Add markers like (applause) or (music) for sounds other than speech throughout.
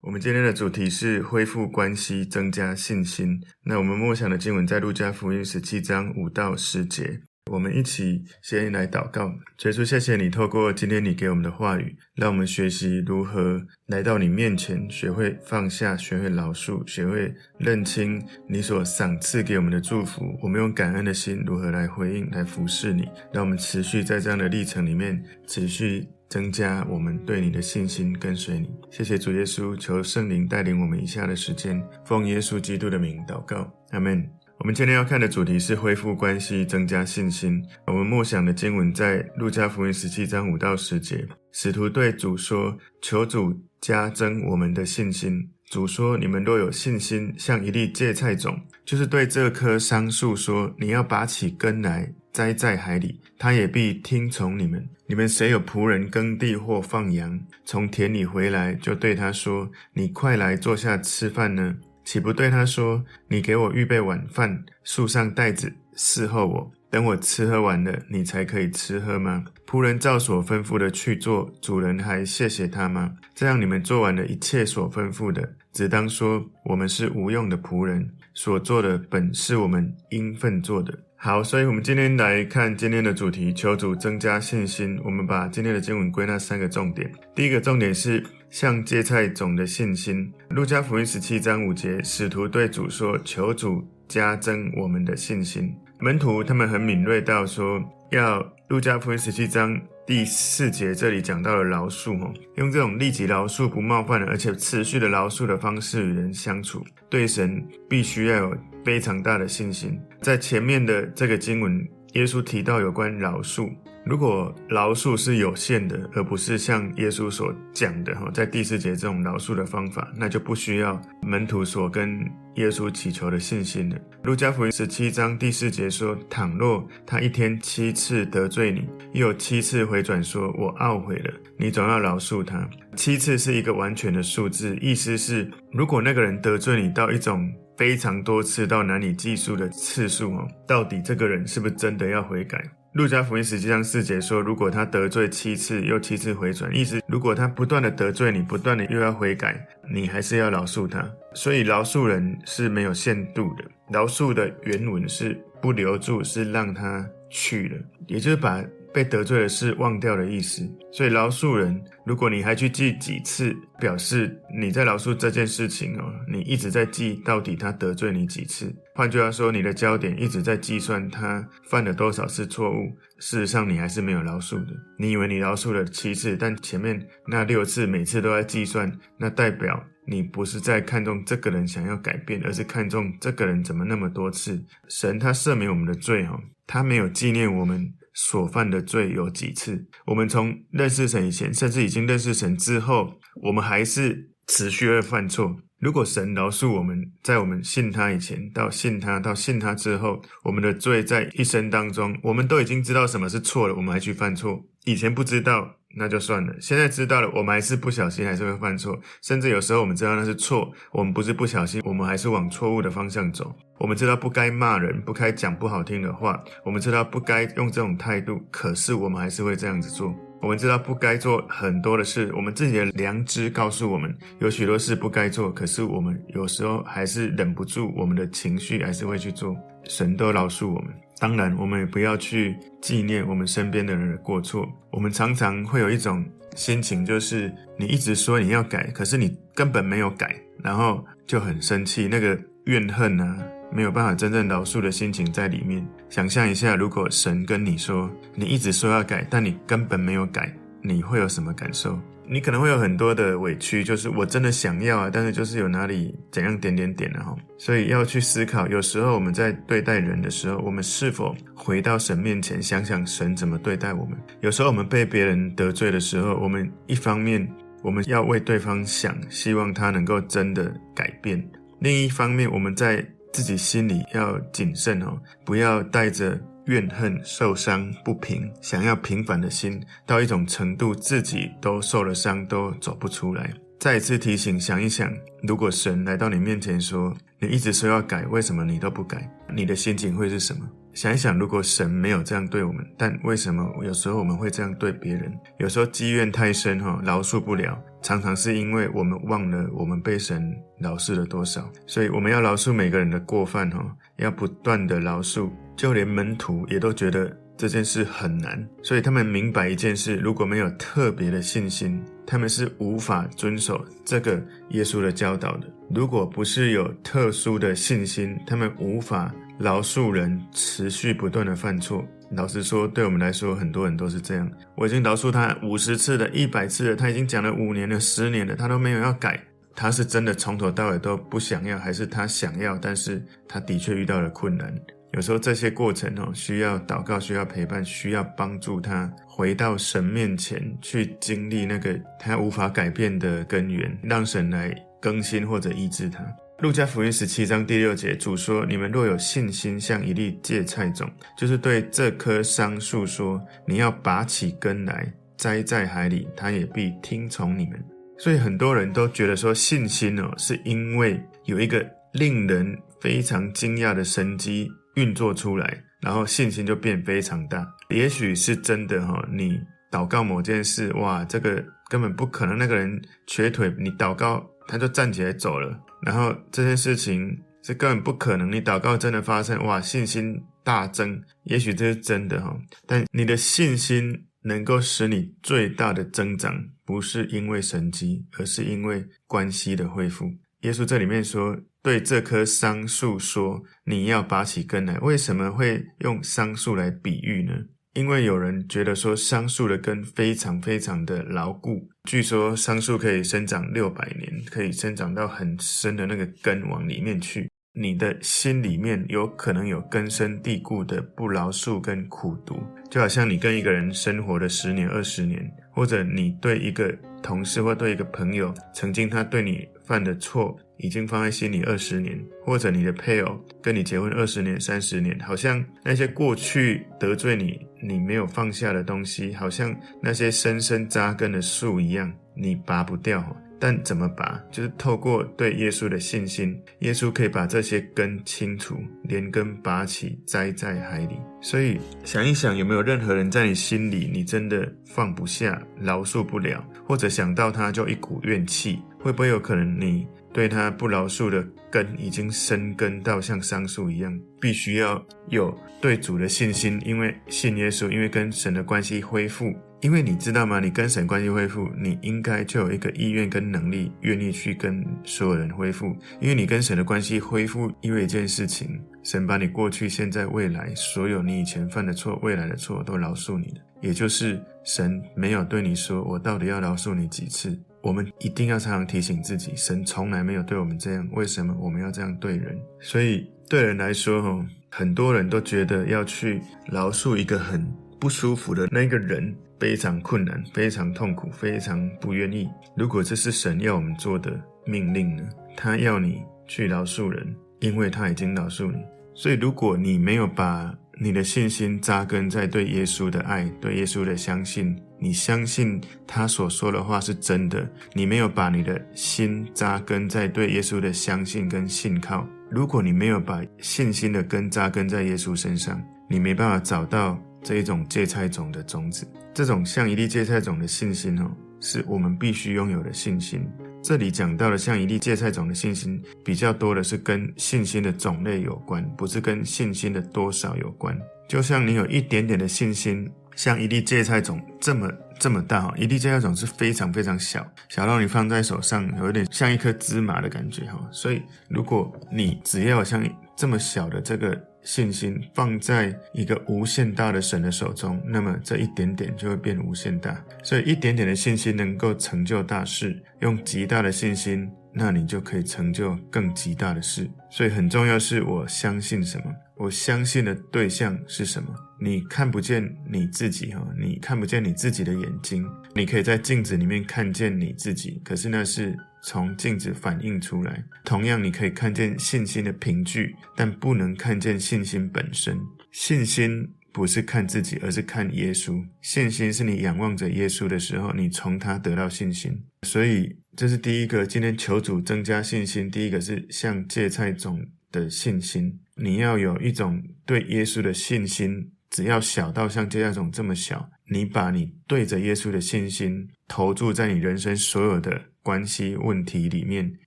我们今天的主题是恢复关系，增加信心。那我们默想的经文在路加福音十七章五到十节。我们一起先来祷告，耶稣，谢谢你透过今天你给我们的话语，让我们学习如何来到你面前，学会放下，学会饶恕，学会认清你所赏赐给我们的祝福。我们用感恩的心如何来回应，来服侍你，让我们持续在这样的历程里面，持续增加我们对你的信心，跟随你。谢谢主耶稣，求圣灵带领我们以下的时间，奉耶稣基督的名祷告，阿门。我们今天要看的主题是恢复关系，增加信心。我们默想的经文在路加福音十七章五到十节。使徒对主说：“求主加增我们的信心。”主说：“你们若有信心，像一粒芥菜种，就是对这棵桑树说：‘你要拔起根来，栽在海里’，他也必听从你们。你们谁有仆人耕地或放羊，从田里回来，就对他说：‘你快来坐下吃饭呢？’”岂不对他说：“你给我预备晚饭，束上带子，伺候我，等我吃喝完了，你才可以吃喝吗？”仆人照所吩咐的去做，主人还谢谢他吗？这样你们做完了一切所吩咐的，只当说：“我们是无用的仆人，所做的本是我们应分做的。”好，所以我们今天来看今天的主题：求主增加信心。我们把今天的经文归纳三个重点。第一个重点是。像芥菜种的信心。路加福音十七章五节，使徒对主说：“求主加增我们的信心。”门徒他们很敏锐到说，要路加福音十七章第四节这里讲到了饶恕哦，用这种立即饶恕、不冒犯的，而且持续的饶恕的方式与人相处，对神必须要有非常大的信心。在前面的这个经文，耶稣提到有关饶恕。如果饶恕是有限的，而不是像耶稣所讲的哈，在第四节这种饶恕的方法，那就不需要门徒所跟耶稣祈求的信心了。路加福音十七章第四节说：“倘若他一天七次得罪你，又有七次回转说‘我懊悔了’，你总要饶恕他。七次是一个完全的数字，意思是如果那个人得罪你到一种非常多次到难以计数的次数哦，到底这个人是不是真的要悔改？”路加福音实际上四节说，如果他得罪七次，又七次回转，意思如果他不断的得罪你，不断的又要悔改，你还是要饶恕他。所以饶恕人是没有限度的，饶恕的原文是不留住，是让他去了，也就是把。被得罪的事忘掉的意思，所以饶恕人，如果你还去记几次，表示你在饶恕这件事情哦，你一直在记到底他得罪你几次。换句话说，你的焦点一直在计算他犯了多少次错误，事实上你还是没有饶恕的。你以为你饶恕了七次，但前面那六次每次都在计算，那代表你不是在看重这个人想要改变，而是看重这个人怎么那么多次。神他赦免我们的罪哦，他没有纪念我们。所犯的罪有几次？我们从认识神以前，甚至已经认识神之后，我们还是持续会犯错。如果神饶恕我们，在我们信他以前，到信他，到信他之后，我们的罪在一生当中，我们都已经知道什么是错了，我们还去犯错。以前不知道。那就算了。现在知道了，我们还是不小心，还是会犯错。甚至有时候我们知道那是错，我们不是不小心，我们还是往错误的方向走。我们知道不该骂人，不该讲不好听的话，我们知道不该用这种态度，可是我们还是会这样子做。我们知道不该做很多的事，我们自己的良知告诉我们有许多事不该做，可是我们有时候还是忍不住，我们的情绪还是会去做。神都饶恕我们。当然，我们也不要去纪念我们身边的人的过错。我们常常会有一种心情，就是你一直说你要改，可是你根本没有改，然后就很生气，那个怨恨啊，没有办法真正饶恕的心情在里面。想象一下，如果神跟你说，你一直说要改，但你根本没有改，你会有什么感受？你可能会有很多的委屈，就是我真的想要啊，但是就是有哪里怎样点点点的哈，所以要去思考。有时候我们在对待人的时候，我们是否回到神面前，想想神怎么对待我们？有时候我们被别人得罪的时候，我们一方面我们要为对方想，希望他能够真的改变；另一方面，我们在自己心里要谨慎哦，不要带着。怨恨、受伤、不平，想要平凡的心，到一种程度，自己都受了伤，都走不出来。再一次提醒，想一想，如果神来到你面前说：“你一直说要改，为什么你都不改？”你的心情会是什么？想一想，如果神没有这样对我们，但为什么有时候我们会这样对别人？有时候积怨太深，哈，饶恕不了，常常是因为我们忘了我们被神饶恕了多少。所以我们要饶恕每个人的过犯，哈，要不断的饶恕。就连门徒也都觉得这件事很难，所以他们明白一件事：如果没有特别的信心，他们是无法遵守这个耶稣的教导的。如果不是有特殊的信心，他们无法。饶恕人持续不断的犯错，老实说，对我们来说，很多人都是这样。我已经饶恕他五十次了，一百次了，他已经讲了五年了、十年了，他都没有要改。他是真的从头到尾都不想要，还是他想要，但是他的确遇到了困难。有时候这些过程哦，需要祷告，需要陪伴，需要帮助他回到神面前去经历那个他无法改变的根源，让神来更新或者医治他。路加福音十七章第六节，主说：“你们若有信心，像一粒芥菜种，就是对这棵桑树说，你要拔起根来，栽在海里，它也必听从你们。”所以很多人都觉得说，信心哦，是因为有一个令人非常惊讶的神迹运作出来，然后信心就变非常大。也许是真的哈，你祷告某件事，哇，这个根本不可能，那个人瘸腿，你祷告他就站起来走了。然后这件事情是根本不可能，你祷告真的发生，哇，信心大增，也许这是真的哈。但你的信心能够使你最大的增长，不是因为神迹，而是因为关系的恢复。耶稣这里面说，对这棵桑树说，你要拔起根来。为什么会用桑树来比喻呢？因为有人觉得说桑树的根非常非常的牢固，据说桑树可以生长六百年，可以生长到很深的那个根往里面去。你的心里面有可能有根深蒂固的不饶恕跟苦毒，就好像你跟一个人生活了十年、二十年，或者你对一个同事或对一个朋友，曾经他对你犯的错。已经放在心里二十年，或者你的配偶跟你结婚二十年、三十年，好像那些过去得罪你、你没有放下的东西，好像那些深深扎根的树一样，你拔不掉。但怎么拔？就是透过对耶稣的信心，耶稣可以把这些根清除，连根拔起，栽在海里。所以想一想，有没有任何人在你心里，你真的放不下、饶恕不了，或者想到他就一股怨气？会不会有可能你？对他不饶恕的根已经生根到像桑树一样，必须要有对主的信心，因为信耶稣，因为跟神的关系恢复。因为你知道吗？你跟神关系恢复，你应该就有一个意愿跟能力，愿意去跟所有人恢复。因为你跟神的关系恢复，因为一件事情，神把你过去、现在、未来所有你以前犯的错、未来的错都饶恕你了。也就是神没有对你说：“我到底要饶恕你几次？”我们一定要常常提醒自己，神从来没有对我们这样，为什么我们要这样对人？所以对人来说，很多人都觉得要去饶恕一个很不舒服的那个人，非常困难，非常痛苦，非常不愿意。如果这是神要我们做的命令呢？他要你去饶恕人，因为他已经饶恕你。所以如果你没有把你的信心扎根在对耶稣的爱、对耶稣的相信，你相信他所说的话是真的。你没有把你的心扎根在对耶稣的相信跟信靠。如果你没有把信心的根扎根在耶稣身上，你没办法找到这一种芥菜种的种子。这种像一粒芥菜种的信心哦，是我们必须拥有的信心。这里讲到的像一粒芥菜种的信心，比较多的是跟信心的种类有关，不是跟信心的多少有关。就像你有一点点的信心，像一粒芥菜种这么这么大哈，一粒芥菜种是非常非常小，小到你放在手上有一点像一颗芝麻的感觉哈。所以如果你只要像这么小的这个。信心放在一个无限大的神的手中，那么这一点点就会变无限大。所以一点点的信心能够成就大事，用极大的信心，那你就可以成就更极大的事。所以很重要是我相信什么，我相信的对象是什么。你看不见你自己哈，你看不见你自己的眼睛，你可以在镜子里面看见你自己，可是那是。从镜子反映出来，同样你可以看见信心的凭据，但不能看见信心本身。信心不是看自己，而是看耶稣。信心是你仰望着耶稣的时候，你从他得到信心。所以这是第一个，今天求主增加信心。第一个是像芥菜种的信心，你要有一种对耶稣的信心，只要小到像芥菜种这么小，你把你对着耶稣的信心投注在你人生所有的关系问题里面，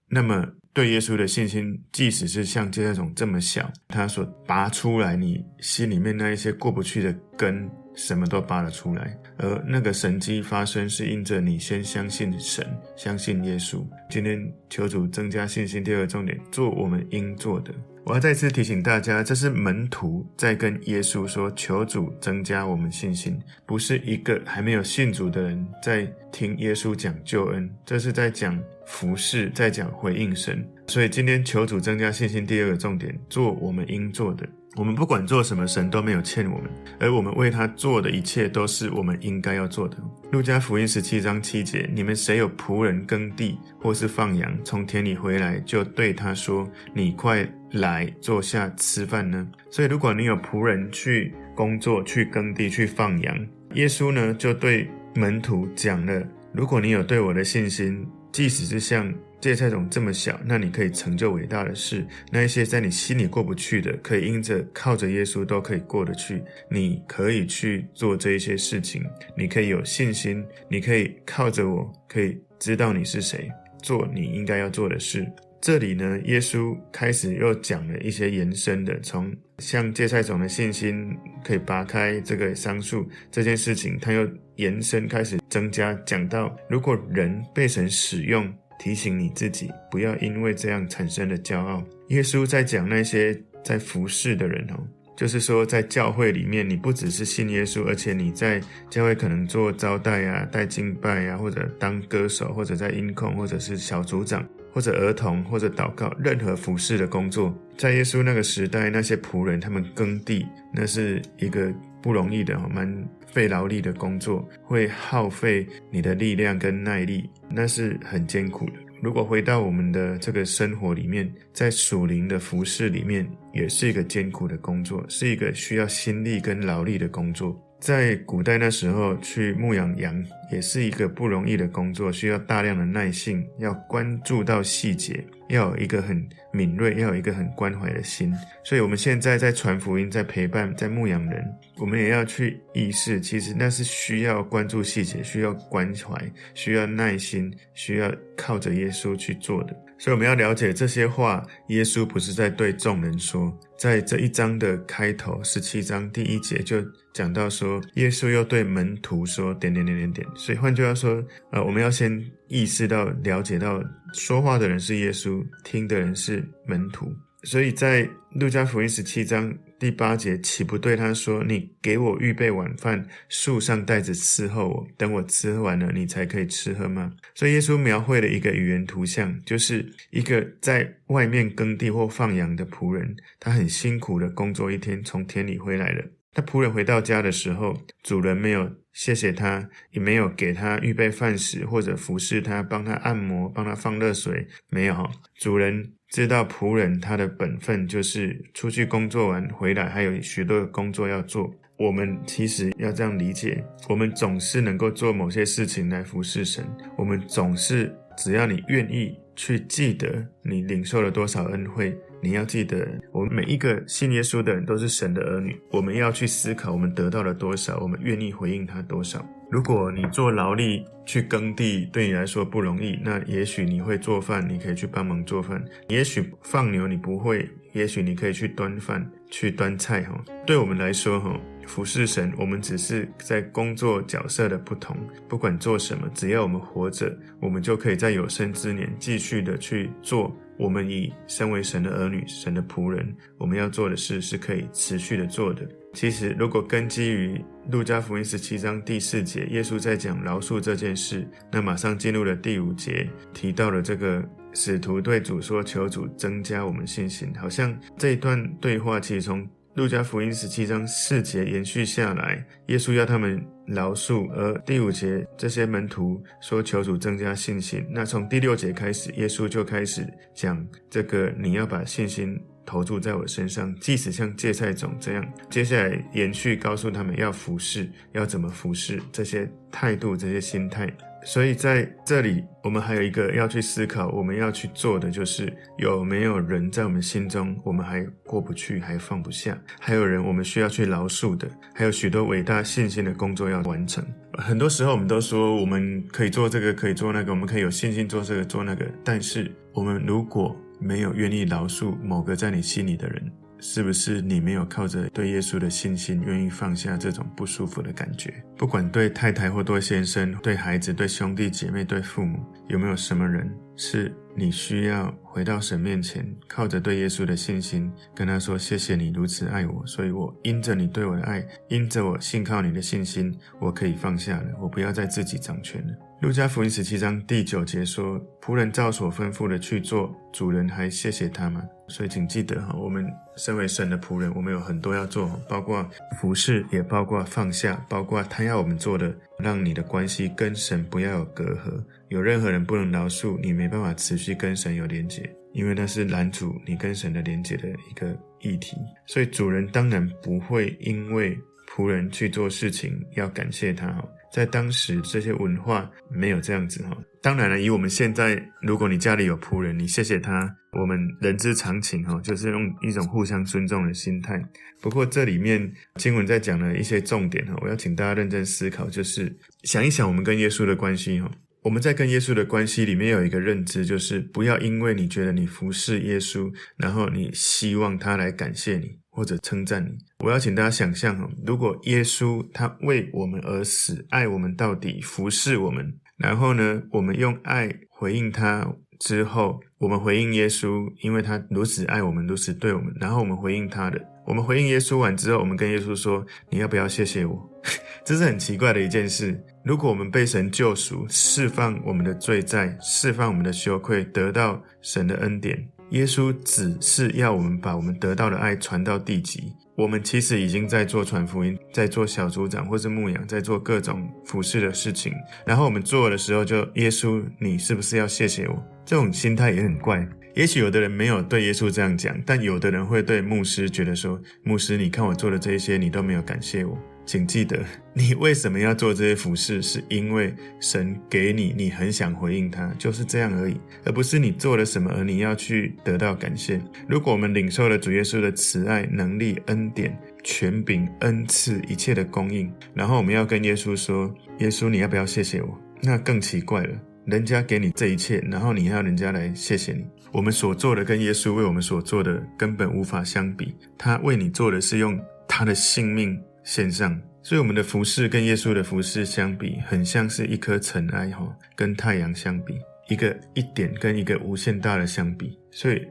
那么对耶稣的信心，即使是像芥菜种这么小，它所拔出来你心里面那一些过不去的根。什么都拔了出来，而那个神迹发生是因着你先相信神，相信耶稣。今天求主增加信心。第二个重点，做我们应做的。我要再次提醒大家，这是门徒在跟耶稣说：“求主增加我们信心。”不是一个还没有信主的人在听耶稣讲救恩，这是在讲服侍，在讲回应神。所以今天求主增加信心。第二个重点，做我们应做的。我们不管做什么，神都没有欠我们，而我们为他做的一切都是我们应该要做的。路加福音十七章七节：你们谁有仆人耕地或是放羊，从田里回来，就对他说：“你快来坐下吃饭呢？”所以，如果你有仆人去工作、去耕地、去放羊，耶稣呢就对门徒讲了：如果你有对我的信心，即使是像芥菜种这么小，那你可以成就伟大的事。那一些在你心里过不去的，可以因着靠着耶稣都可以过得去。你可以去做这一些事情，你可以有信心，你可以靠着我，可以知道你是谁，做你应该要做的事。这里呢，耶稣开始又讲了一些延伸的，从像芥菜种的信心可以拔开这个桑树这件事情，他又延伸开始增加，讲到如果人被神使用。提醒你自己，不要因为这样产生了骄傲。耶稣在讲那些在服侍的人哦，就是说在教会里面，你不只是信耶稣，而且你在教会可能做招待啊、带敬拜啊，或者当歌手，或者在音控，或者是小组长，或者儿童，或者祷告，任何服侍的工作，在耶稣那个时代，那些仆人他们耕地，那是一个不容易的、蛮费劳力的工作，会耗费你的力量跟耐力。那是很艰苦的。如果回到我们的这个生活里面，在属灵的服饰里面，也是一个艰苦的工作，是一个需要心力跟劳力的工作。在古代那时候去牧养羊，也是一个不容易的工作，需要大量的耐性，要关注到细节，要有一个很敏锐，要有一个很关怀的心。所以，我们现在在传福音，在陪伴，在牧养人，我们也要去意识，其实那是需要关注细节，需要关怀，需要耐心，需要靠着耶稣去做的。所以我们要了解这些话，耶稣不是在对众人说。在这一章的开头，十七章第一节就讲到说，耶稣要对门徒说点点点点点。所以换句话说，呃，我们要先意识到、了解到，说话的人是耶稣，听的人是门徒。所以在路加福音十七章第八节，岂不对他说：“你给我预备晚饭，树上带着伺候我，等我吃完了，你才可以吃喝吗？”所以耶稣描绘了一个语言图像，就是一个在外面耕地或放羊的仆人，他很辛苦的工作一天，从田里回来了。他仆人回到家的时候，主人没有谢谢他，也没有给他预备饭食，或者服侍他，帮他按摩，帮他放热水，没有。主人。知道仆人他的本分就是出去工作完回来，还有许多工作要做。我们其实要这样理解，我们总是能够做某些事情来服侍神。我们总是只要你愿意去记得你领受了多少恩惠，你要记得，我们每一个信耶稣的人都是神的儿女。我们要去思考我们得到了多少，我们愿意回应他多少。如果你做劳力去耕地，对你来说不容易，那也许你会做饭，你可以去帮忙做饭。也许放牛你不会，也许你可以去端饭、去端菜。哈，对我们来说，哈，服侍神，我们只是在工作角色的不同。不管做什么，只要我们活着，我们就可以在有生之年继续的去做。我们以身为神的儿女、神的仆人，我们要做的事是可以持续的做的。其实，如果根基于路加福音十七章第四节，耶稣在讲饶恕这件事，那马上进入了第五节，提到了这个使徒对主说：“求主增加我们信心。”好像这一段对话其实从路加福音十七章四节延续下来，耶稣要他们饶恕，而第五节这些门徒说求主增加信心。那从第六节开始，耶稣就开始讲这个你要把信心投注在我身上，即使像芥菜种这样。接下来延续告诉他们要服侍，要怎么服侍，这些态度，这些心态。所以在这里，我们还有一个要去思考，我们要去做的就是有没有人在我们心中，我们还过不去，还放不下；还有人我们需要去饶恕的，还有许多伟大信心的工作要完成。很多时候，我们都说我们可以做这个，可以做那个，我们可以有信心做这个，做那个。但是，我们如果没有愿意饶恕某个在你心里的人，是不是你没有靠着对耶稣的信心，愿意放下这种不舒服的感觉？不管对太太或对先生、对孩子、对兄弟姐妹、对父母，有没有什么人是你需要回到神面前，靠着对耶稣的信心，跟他说：“谢谢你如此爱我，所以我因着你对我的爱，因着我信靠你的信心，我可以放下了，我不要再自己掌权了。”路加福音十七章第九节说：“仆人照所吩咐的去做，主人还谢谢他吗？”所以请记得哈，我们身为神的仆人，我们有很多要做，包括服侍，也包括放下，包括他要我们做的，让你的关系跟神不要有隔阂。有任何人不能饶恕你，没办法持续跟神有连结，因为那是拦阻你跟神的连结的一个议题。所以主人当然不会因为仆人去做事情要感谢他。在当时，这些文化没有这样子哈。当然了，以我们现在，如果你家里有仆人，你谢谢他，我们人之常情哈，就是用一种互相尊重的心态。不过这里面经文在讲的一些重点哈，我要请大家认真思考，就是想一想我们跟耶稣的关系哈。我们在跟耶稣的关系里面有一个认知，就是不要因为你觉得你服侍耶稣，然后你希望他来感谢你。或者称赞你，我要请大家想象哈，如果耶稣他为我们而死，爱我们到底，服侍我们，然后呢，我们用爱回应他之后，我们回应耶稣，因为他如此爱我们，如此对我们，然后我们回应他的，我们回应耶稣完之后，我们跟耶稣说：“你要不要谢谢我？” (laughs) 这是很奇怪的一件事。如果我们被神救赎，释放我们的罪债，释放我们的羞愧，得到神的恩典。耶稣只是要我们把我们得到的爱传到地极。我们其实已经在做传福音，在做小组长或是牧养，在做各种服侍的事情。然后我们做的时候就，耶稣，你是不是要谢谢我？这种心态也很怪。也许有的人没有对耶稣这样讲，但有的人会对牧师觉得说：牧师，你看我做的这一些，你都没有感谢我。请记得，你为什么要做这些服事，是因为神给你，你很想回应他，就是这样而已，而不是你做了什么而你要去得到感谢。如果我们领受了主耶稣的慈爱、能力、恩典、权柄、恩赐一切的供应，然后我们要跟耶稣说：“耶稣，你要不要谢谢我？”那更奇怪了，人家给你这一切，然后你还要人家来谢谢你。我们所做的跟耶稣为我们所做的根本无法相比，他为你做的是用他的性命。线上，所以我们的服饰跟耶稣的服饰相比，很像是一颗尘埃哈，跟太阳相比，一个一点跟一个无限大的相比。所以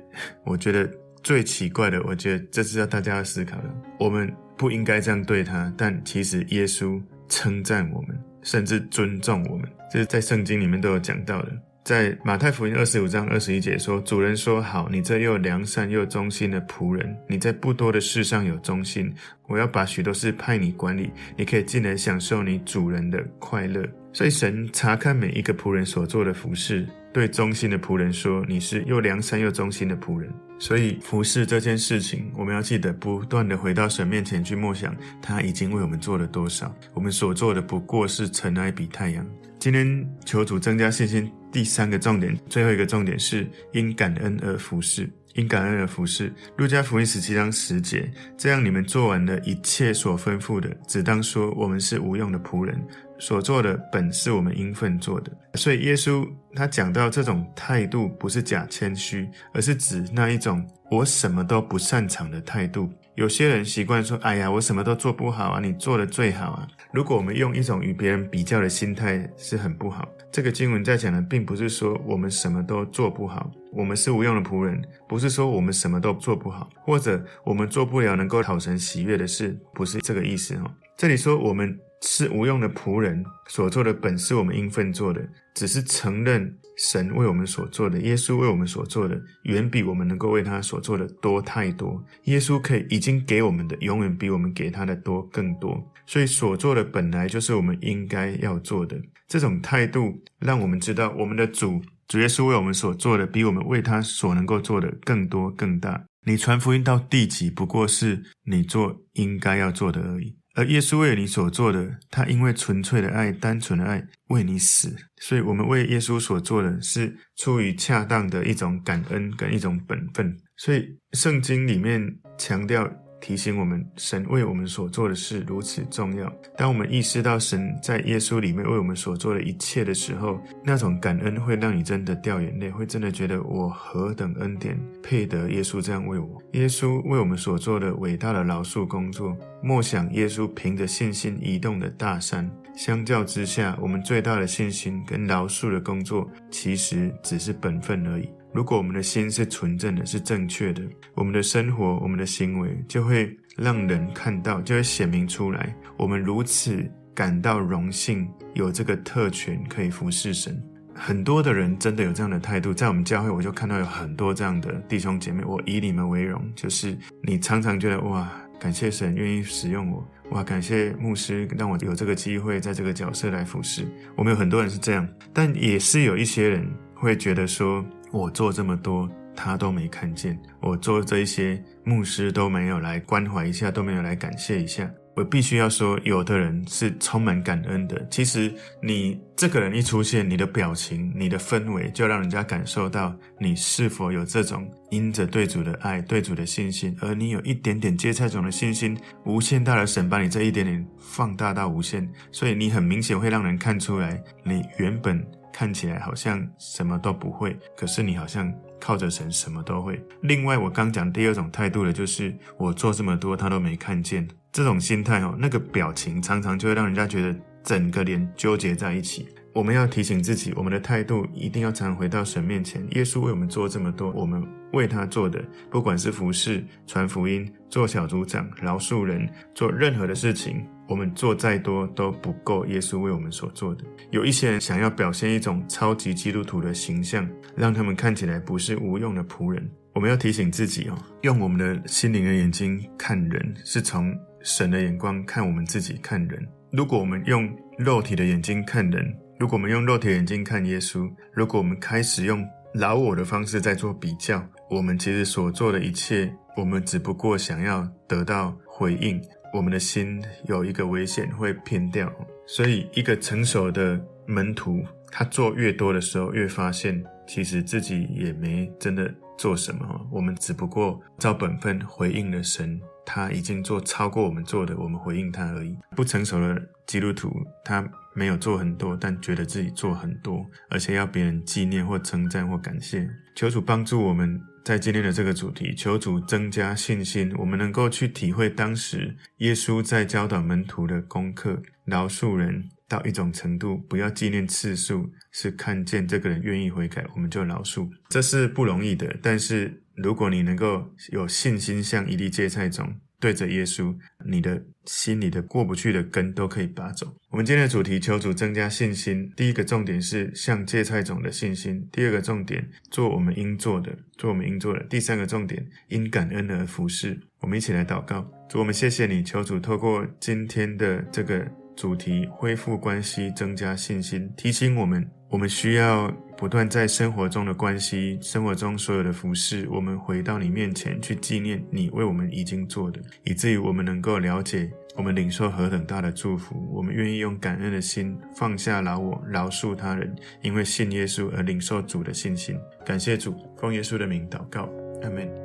我觉得最奇怪的，我觉得这是要大家要思考的。我们不应该这样对他，但其实耶稣称赞我们，甚至尊重我们，这是在圣经里面都有讲到的。在马太福音二十五章二十一节说：“主人说好，你这又良善又忠心的仆人，你在不多的事上有忠心，我要把许多事派你管理，你可以进来享受你主人的快乐。”所以神查看每一个仆人所做的服事，对忠心的仆人说：“你是又良善又忠心的仆人。”所以服侍这件事情，我们要记得不断的回到神面前去默想，他已经为我们做了多少，我们所做的不过是尘埃比太阳。今天求主增加信心。第三个重点，最后一个重点是因感恩而服侍，因感恩而服侍。路加福音十七章十节，这样你们做完了一切所吩咐的，只当说我们是无用的仆人，所做的本是我们应分做的。所以耶稣他讲到这种态度，不是假谦虚，而是指那一种我什么都不擅长的态度。有些人习惯说：“哎呀，我什么都做不好啊，你做的最好啊。”如果我们用一种与别人比较的心态，是很不好。这个经文在讲的，并不是说我们什么都做不好，我们是无用的仆人，不是说我们什么都做不好，或者我们做不了能够讨神喜悦的事，不是这个意思哈。这里说我们是无用的仆人，所做的本是我们应分做的，只是承认神为我们所做的，耶稣为我们所做的，远比我们能够为他所做的多太多。耶稣可以已经给我们的，永远比我们给他的多更多，所以所做的本来就是我们应该要做的。这种态度让我们知道，我们的主主耶稣为我们所做的，比我们为他所能够做的更多更大。你传福音到地极，不过是你做应该要做的而已。而耶稣为你所做的，他因为纯粹的爱、单纯的爱为你死，所以我们为耶稣所做的是出于恰当的一种感恩跟一种本分。所以圣经里面强调。提醒我们，神为我们所做的事如此重要。当我们意识到神在耶稣里面为我们所做的一切的时候，那种感恩会让你真的掉眼泪，会真的觉得我何等恩典，配得耶稣这样为我。耶稣为我们所做的伟大的饶恕工作，默想耶稣凭着信心移动的大山，相较之下，我们最大的信心跟饶恕的工作，其实只是本分而已。如果我们的心是纯正的，是正确的，我们的生活、我们的行为就会让人看到，就会显明出来。我们如此感到荣幸，有这个特权可以服侍神。很多的人真的有这样的态度，在我们教会，我就看到有很多这样的弟兄姐妹。我以你们为荣，就是你常常觉得哇，感谢神愿意使用我，哇，感谢牧师让我有这个机会在这个角色来服侍。我们有很多人是这样，但也是有一些人会觉得说。我做这么多，他都没看见；我做这一些，牧师都没有来关怀一下，都没有来感谢一下。我必须要说，有的人是充满感恩的。其实，你这个人一出现，你的表情、你的氛围，就让人家感受到你是否有这种因着对主的爱、对主的信心，而你有一点点芥菜种的信心，无限大的神把你这一点点放大到无限，所以你很明显会让人看出来，你原本。看起来好像什么都不会，可是你好像靠着神什么都会。另外，我刚讲第二种态度的，就是我做这么多他都没看见，这种心态哦，那个表情常常就会让人家觉得整个脸纠结在一起。我们要提醒自己，我们的态度一定要常回到神面前。耶稣为我们做这么多，我们为他做的，不管是服侍、传福音、做小组长、饶恕人、做任何的事情。我们做再多都不够耶稣为我们所做的。有一些人想要表现一种超级基督徒的形象，让他们看起来不是无用的仆人。我们要提醒自己哦，用我们的心灵的眼睛看人，是从神的眼光看我们自己看人。如果我们用肉体的眼睛看人，如果我们用肉体眼睛看耶稣，如果我们开始用老我的方式在做比较，我们其实所做的一切，我们只不过想要得到回应。我们的心有一个危险会偏掉，所以一个成熟的门徒，他做越多的时候，越发现其实自己也没真的做什么。我们只不过照本分回应了神，他已经做超过我们做的，我们回应他而已。不成熟的基督徒，他没有做很多，但觉得自己做很多，而且要别人纪念或称赞或感谢。求主帮助我们。在今天的这个主题，求主增加信心，我们能够去体会当时耶稣在教导门徒的功课，饶恕人到一种程度，不要纪念次数，是看见这个人愿意悔改，我们就饶恕。这是不容易的，但是如果你能够有信心，像一粒芥菜种。对着耶稣，你的心里的过不去的根都可以拔走。我们今天的主题，求主增加信心。第一个重点是像芥菜种的信心；第二个重点，做我们应做的，做我们应做的；第三个重点，因感恩而服侍。我们一起来祷告，主，我们谢谢你，求主透过今天的这个主题，恢复关系，增加信心，提醒我们，我们需要。不断在生活中的关系，生活中所有的服饰，我们回到你面前去纪念你为我们已经做的，以至于我们能够了解，我们领受何等大的祝福。我们愿意用感恩的心放下老我，饶恕他人，因为信耶稣而领受主的信心。感谢主，奉耶稣的名祷告，阿门。